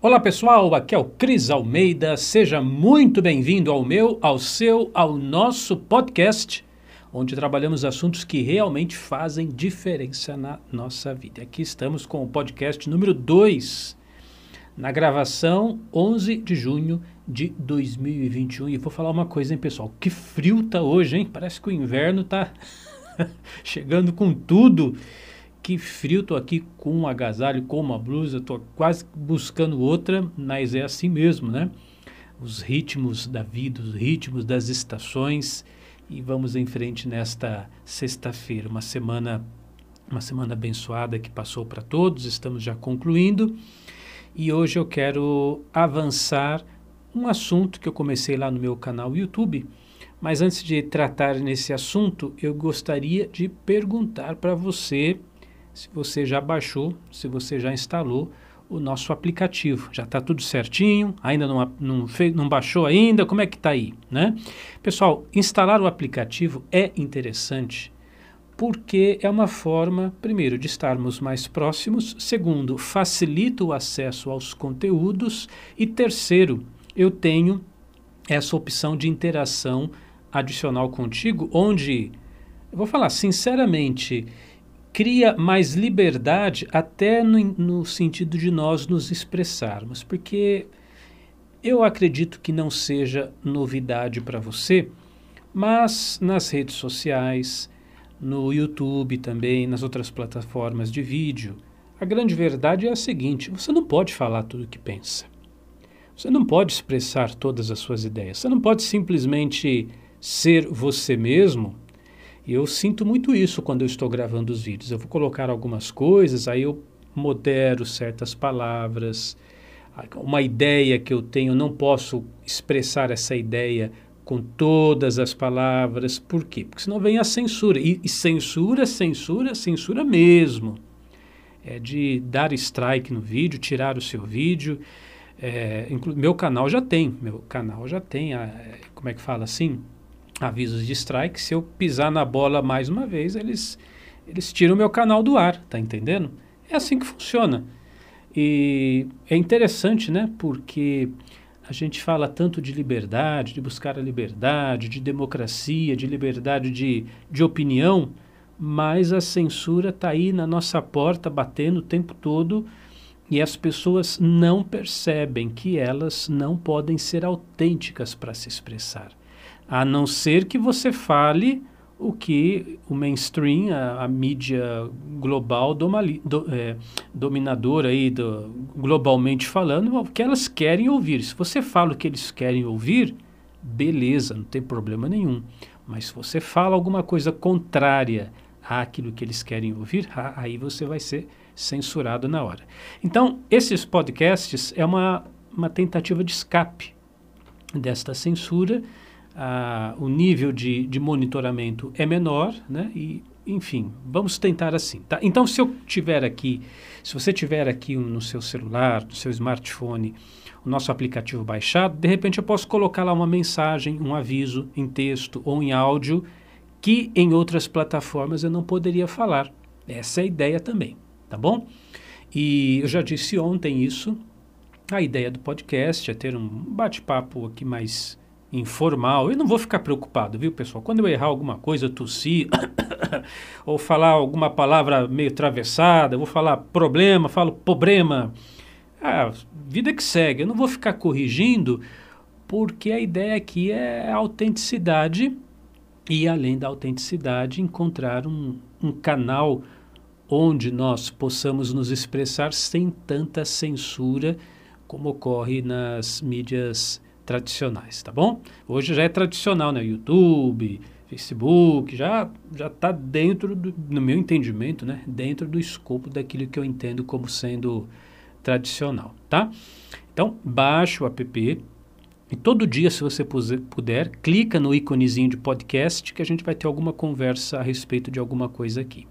Olá pessoal, aqui é o Cris Almeida. Seja muito bem-vindo ao meu, ao seu, ao nosso podcast, onde trabalhamos assuntos que realmente fazem diferença na nossa vida. Aqui estamos com o podcast número 2, na gravação 11 de junho de 2021. E vou falar uma coisa, hein, pessoal? Que frio tá hoje, hein? Parece que o inverno tá chegando com tudo que frio, tô aqui com um agasalho, com uma blusa, tô quase buscando outra, mas é assim mesmo, né? Os ritmos da vida, os ritmos das estações e vamos em frente nesta sexta-feira, uma semana uma semana abençoada que passou para todos, estamos já concluindo. E hoje eu quero avançar um assunto que eu comecei lá no meu canal YouTube, mas antes de tratar nesse assunto, eu gostaria de perguntar para você se você já baixou, se você já instalou o nosso aplicativo. Já está tudo certinho, ainda não, não, fez, não baixou ainda, como é que está aí? Né? Pessoal, instalar o aplicativo é interessante porque é uma forma, primeiro, de estarmos mais próximos, segundo, facilita o acesso aos conteúdos e terceiro, eu tenho essa opção de interação adicional contigo, onde, eu vou falar sinceramente, cria mais liberdade até no, no sentido de nós nos expressarmos, porque eu acredito que não seja novidade para você, mas nas redes sociais, no YouTube também, nas outras plataformas de vídeo, a grande verdade é a seguinte: você não pode falar tudo o que pensa. Você não pode expressar todas as suas ideias. Você não pode simplesmente ser você mesmo e eu sinto muito isso quando eu estou gravando os vídeos. Eu vou colocar algumas coisas, aí eu modero certas palavras. Uma ideia que eu tenho, não posso expressar essa ideia com todas as palavras. Por quê? Porque senão vem a censura. E, e censura, censura, censura mesmo. É de dar strike no vídeo, tirar o seu vídeo. É, meu canal já tem, meu canal já tem, a, como é que fala assim? Avisos de strike. Se eu pisar na bola mais uma vez, eles, eles tiram meu canal do ar, tá entendendo? É assim que funciona. E é interessante, né? Porque a gente fala tanto de liberdade, de buscar a liberdade, de democracia, de liberdade de, de opinião, mas a censura está aí na nossa porta, batendo o tempo todo, e as pessoas não percebem que elas não podem ser autênticas para se expressar a não ser que você fale o que o mainstream, a, a mídia global domali, do, é, dominadora aí, do, globalmente falando, o que elas querem ouvir. Se você fala o que eles querem ouvir, beleza, não tem problema nenhum. Mas se você fala alguma coisa contrária àquilo que eles querem ouvir, aí você vai ser censurado na hora. Então, esses podcasts é uma, uma tentativa de escape desta censura o nível de, de monitoramento é menor, né? E, enfim, vamos tentar assim, tá? Então, se eu tiver aqui, se você tiver aqui no seu celular, no seu smartphone, o nosso aplicativo baixado, de repente eu posso colocar lá uma mensagem, um aviso em texto ou em áudio que em outras plataformas eu não poderia falar. Essa é a ideia também, tá bom? E eu já disse ontem isso. A ideia do podcast é ter um bate-papo aqui mais informal, eu não vou ficar preocupado, viu, pessoal? Quando eu errar alguma coisa, tossir, ou falar alguma palavra meio atravessada, eu vou falar problema, falo problema. Ah, vida que segue. Eu não vou ficar corrigindo, porque a ideia aqui é a autenticidade e, além da autenticidade, encontrar um, um canal onde nós possamos nos expressar sem tanta censura como ocorre nas mídias tradicionais, tá bom? Hoje já é tradicional, né? YouTube, Facebook, já já está dentro, do, no meu entendimento, né? Dentro do escopo daquilo que eu entendo como sendo tradicional, tá? Então, baixa o app e todo dia, se você puder, clica no íconezinho de podcast que a gente vai ter alguma conversa a respeito de alguma coisa aqui.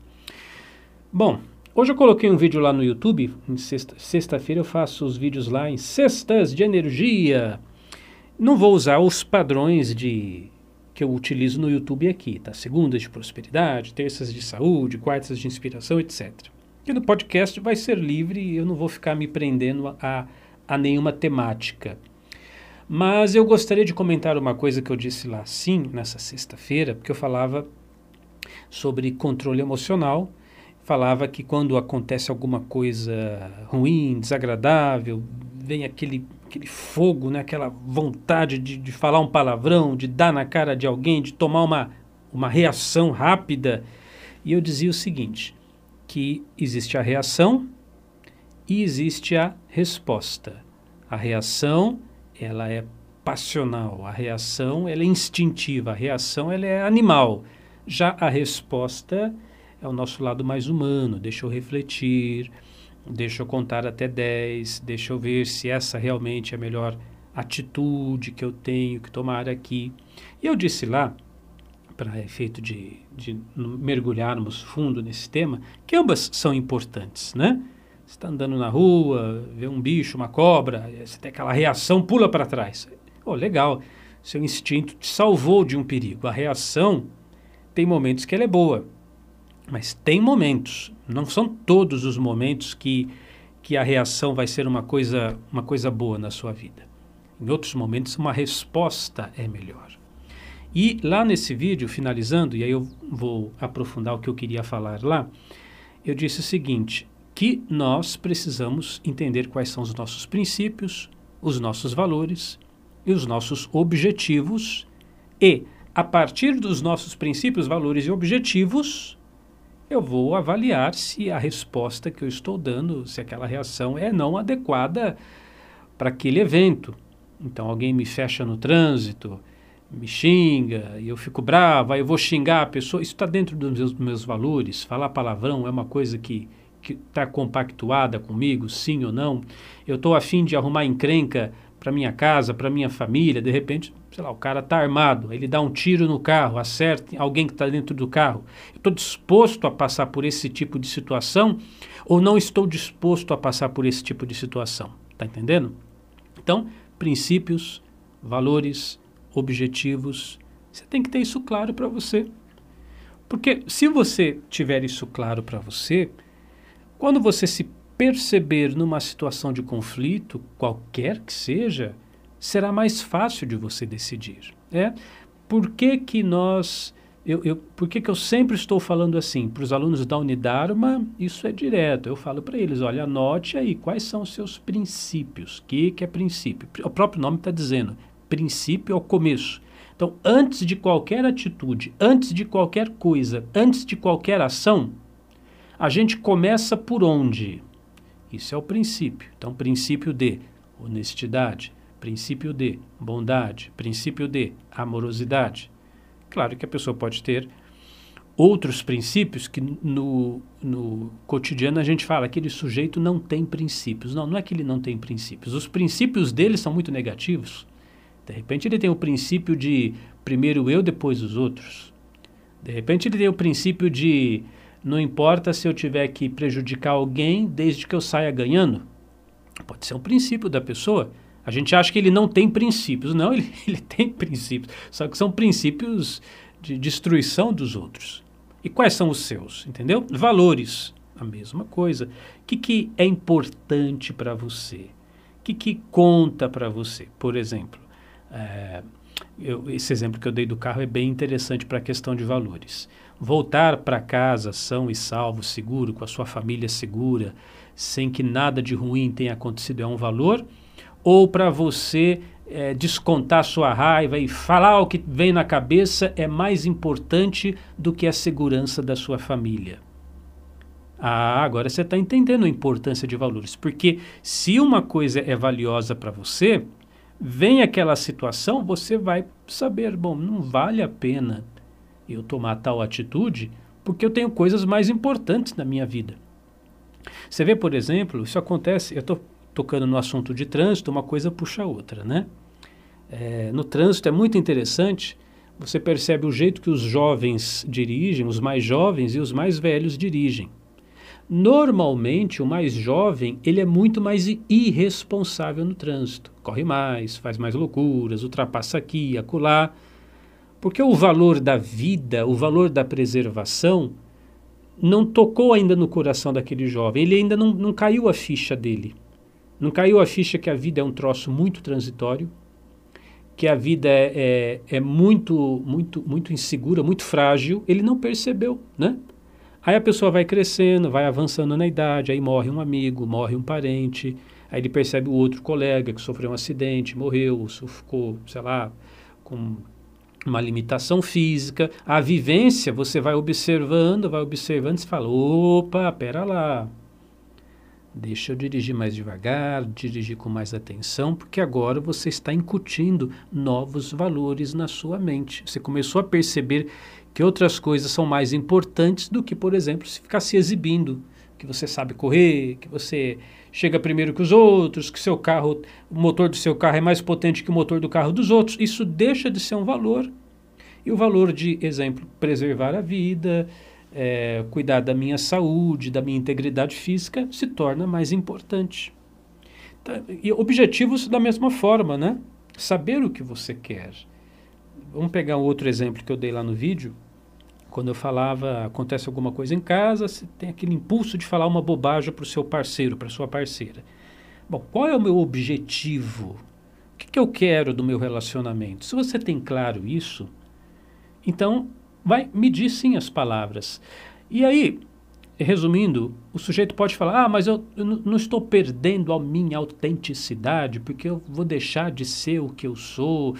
Bom, hoje eu coloquei um vídeo lá no YouTube, sexta-feira sexta eu faço os vídeos lá em Sextas de Energia, não vou usar os padrões de que eu utilizo no YouTube aqui, tá? Segundas de prosperidade, terças de saúde, quartas de inspiração, etc. E no podcast vai ser livre e eu não vou ficar me prendendo a, a nenhuma temática. Mas eu gostaria de comentar uma coisa que eu disse lá sim, nessa sexta-feira, porque eu falava sobre controle emocional. Falava que quando acontece alguma coisa ruim, desagradável, vem aquele, aquele fogo, né? aquela vontade de, de falar um palavrão, de dar na cara de alguém, de tomar uma, uma reação rápida. E eu dizia o seguinte: que existe a reação e existe a resposta. A reação ela é passional, a reação ela é instintiva, a reação ela é animal. Já a resposta é o nosso lado mais humano, deixa eu refletir, deixa eu contar até 10, deixa eu ver se essa realmente é a melhor atitude que eu tenho que tomar aqui. E eu disse lá, para efeito de, de mergulharmos fundo nesse tema, que ambas são importantes, né? Você está andando na rua, vê um bicho, uma cobra, você tem aquela reação, pula para trás. Oh, legal, seu instinto te salvou de um perigo. A reação tem momentos que ela é boa, mas tem momentos, não são todos os momentos que, que a reação vai ser uma coisa, uma coisa boa na sua vida. Em outros momentos, uma resposta é melhor. E lá nesse vídeo, finalizando, e aí eu vou aprofundar o que eu queria falar lá, eu disse o seguinte: que nós precisamos entender quais são os nossos princípios, os nossos valores e os nossos objetivos, e, a partir dos nossos princípios, valores e objetivos, eu vou avaliar se a resposta que eu estou dando, se aquela reação é não adequada para aquele evento. Então, alguém me fecha no trânsito, me xinga, e eu fico bravo, aí eu vou xingar a pessoa. Isso está dentro dos meus, meus valores. Falar palavrão é uma coisa que está compactuada comigo, sim ou não. Eu estou afim de arrumar encrenca para minha casa, para minha família. De repente, sei lá, o cara está armado, ele dá um tiro no carro, acerta alguém que está dentro do carro. Estou disposto a passar por esse tipo de situação ou não estou disposto a passar por esse tipo de situação? Está entendendo? Então, princípios, valores, objetivos, você tem que ter isso claro para você. Porque se você tiver isso claro para você, quando você se perceber numa situação de conflito, qualquer que seja, será mais fácil de você decidir. É? Por que, que nós. Eu, eu, por que, que eu sempre estou falando assim? Para os alunos da Unidarma, isso é direto. Eu falo para eles: olha, anote aí quais são os seus princípios. O que, que é princípio? O próprio nome está dizendo: princípio é o começo. Então, antes de qualquer atitude, antes de qualquer coisa, antes de qualquer ação, a gente começa por onde? Isso é o princípio. Então, princípio de honestidade, princípio de bondade, princípio de amorosidade. Claro que a pessoa pode ter outros princípios que no, no cotidiano a gente fala aquele sujeito não tem princípios. Não, não é que ele não tem princípios. Os princípios dele são muito negativos. De repente ele tem o princípio de primeiro eu, depois os outros. De repente ele tem o princípio de não importa se eu tiver que prejudicar alguém desde que eu saia ganhando. Pode ser um princípio da pessoa. A gente acha que ele não tem princípios. Não, ele, ele tem princípios. Só que são princípios de destruição dos outros. E quais são os seus? Entendeu? Valores. A mesma coisa. O que, que é importante para você? O que, que conta para você? Por exemplo, é, eu, esse exemplo que eu dei do carro é bem interessante para a questão de valores voltar para casa são e salvo, seguro, com a sua família segura, sem que nada de ruim tenha acontecido, é um valor? Ou para você é, descontar sua raiva e falar o que vem na cabeça é mais importante do que a segurança da sua família? Ah, agora você está entendendo a importância de valores. Porque se uma coisa é valiosa para você, vem aquela situação, você vai saber, bom, não vale a pena eu tomar tal atitude porque eu tenho coisas mais importantes na minha vida. Você vê, por exemplo, isso acontece, eu estou tocando no assunto de trânsito, uma coisa puxa a outra, né? É, no trânsito é muito interessante, você percebe o jeito que os jovens dirigem, os mais jovens e os mais velhos dirigem. Normalmente, o mais jovem, ele é muito mais irresponsável no trânsito. Corre mais, faz mais loucuras, ultrapassa aqui, acolá. Porque o valor da vida, o valor da preservação, não tocou ainda no coração daquele jovem, ele ainda não, não caiu a ficha dele. Não caiu a ficha que a vida é um troço muito transitório, que a vida é, é, é muito, muito, muito insegura, muito frágil. Ele não percebeu, né? Aí a pessoa vai crescendo, vai avançando na idade, aí morre um amigo, morre um parente, aí ele percebe o outro colega que sofreu um acidente, morreu, ficou, sei lá, com uma limitação física. A vivência, você vai observando, vai observando, e fala, opa, pera lá, Deixa eu dirigir mais devagar, dirigir com mais atenção, porque agora você está incutindo novos valores na sua mente. Você começou a perceber que outras coisas são mais importantes do que, por exemplo, se ficar se exibindo, que você sabe correr, que você chega primeiro que os outros, que seu carro, o motor do seu carro é mais potente que o motor do carro dos outros. Isso deixa de ser um valor. E o valor de, exemplo, preservar a vida, é, cuidar da minha saúde, da minha integridade física, se torna mais importante. Tá, e objetivos da mesma forma, né? Saber o que você quer. Vamos pegar um outro exemplo que eu dei lá no vídeo. Quando eu falava, acontece alguma coisa em casa, você tem aquele impulso de falar uma bobagem para o seu parceiro, para sua parceira. Bom, qual é o meu objetivo? O que, que eu quero do meu relacionamento? Se você tem claro isso, então vai medir sim as palavras. E aí, resumindo, o sujeito pode falar: ah, mas eu, eu não estou perdendo a minha autenticidade, porque eu vou deixar de ser o que eu sou,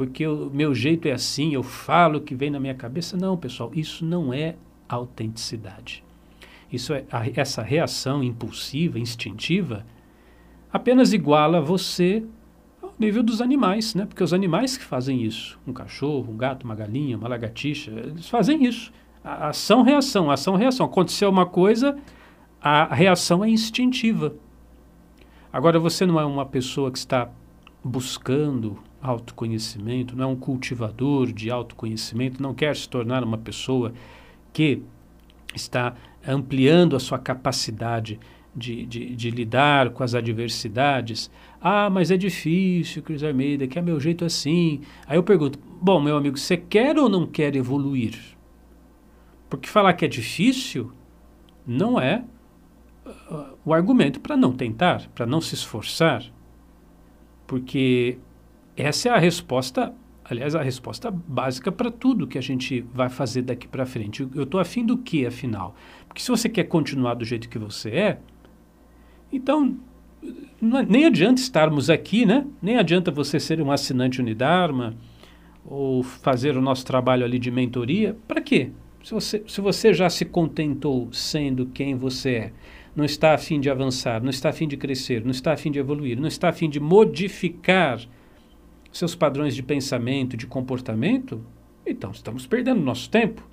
porque o meu jeito é assim, eu falo o que vem na minha cabeça. Não, pessoal, isso não é autenticidade. Isso é a, essa reação impulsiva, instintiva, apenas iguala você nível dos animais, né? Porque os animais que fazem isso, um cachorro, um gato, uma galinha, uma lagartixa, eles fazem isso. A ação-reação, ação-reação. Aconteceu uma coisa, a reação é instintiva. Agora, você não é uma pessoa que está buscando autoconhecimento, não é um cultivador de autoconhecimento, não quer se tornar uma pessoa que está ampliando a sua capacidade de, de, de, lidar com as adversidades. Ah, mas é difícil, Cris Almeida, que é meu jeito assim. Aí eu pergunto: bom, meu amigo, você quer ou não quer evoluir? Porque falar que é difícil não é uh, o argumento para não tentar, para não se esforçar. Porque essa é a resposta, aliás, a resposta básica para tudo que a gente vai fazer daqui para frente. Eu estou afim do que, afinal? Porque se você quer continuar do jeito que você é, então, é, nem adianta estarmos aqui, né? Nem adianta você ser um assinante Unidarma ou fazer o nosso trabalho ali de mentoria. Para quê? Se você, se você já se contentou sendo quem você é, não está afim de avançar, não está afim de crescer, não está afim de evoluir, não está afim de modificar seus padrões de pensamento, de comportamento, então estamos perdendo nosso tempo.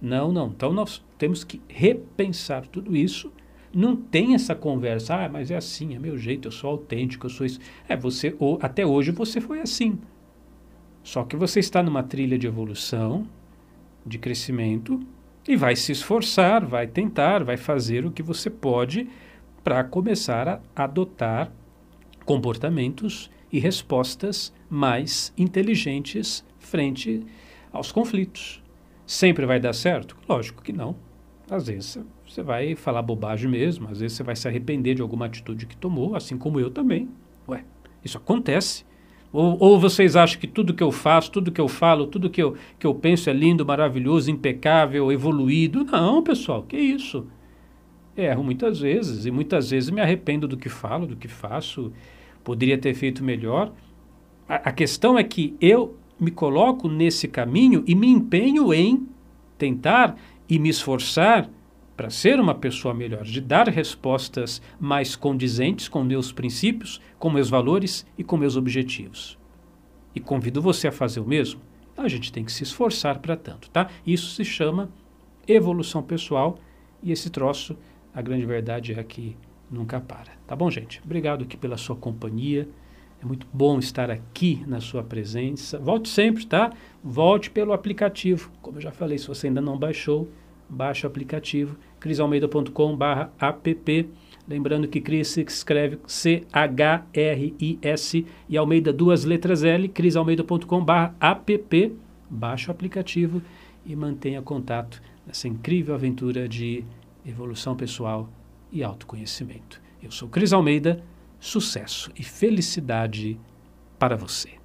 Não, não. Então nós temos que repensar tudo isso não tem essa conversa, ah, mas é assim, é meu jeito, eu sou autêntico, eu sou isso. É, você, ou, até hoje você foi assim. Só que você está numa trilha de evolução, de crescimento, e vai se esforçar, vai tentar, vai fazer o que você pode para começar a adotar comportamentos e respostas mais inteligentes frente aos conflitos. Sempre vai dar certo? Lógico que não. Às vezes você vai falar bobagem mesmo, às vezes você vai se arrepender de alguma atitude que tomou, assim como eu também. Ué, isso acontece. Ou, ou, vocês acham que tudo que eu faço, tudo que eu falo, tudo que eu, que eu penso é lindo, maravilhoso, impecável, evoluído? Não, pessoal, que isso? Erro muitas vezes, e muitas vezes me arrependo do que falo, do que faço, poderia ter feito melhor. A, a questão é que eu me coloco nesse caminho e me empenho em tentar e me esforçar para ser uma pessoa melhor, de dar respostas mais condizentes com meus princípios, com meus valores e com meus objetivos. E convido você a fazer o mesmo. A gente tem que se esforçar para tanto, tá? Isso se chama evolução pessoal e esse troço, a grande verdade é que nunca para. Tá bom, gente? Obrigado aqui pela sua companhia. É muito bom estar aqui na sua presença. Volte sempre, tá? Volte pelo aplicativo. Como eu já falei, se você ainda não baixou, baixe o aplicativo crisalmeida.com/app. Lembrando que Cris se escreve C-H-R-I-S e Almeida duas letras L, crisalmeida.com/app. Baixe o aplicativo e mantenha contato nessa incrível aventura de evolução pessoal e autoconhecimento. Eu sou Cris Almeida, sucesso e felicidade para você.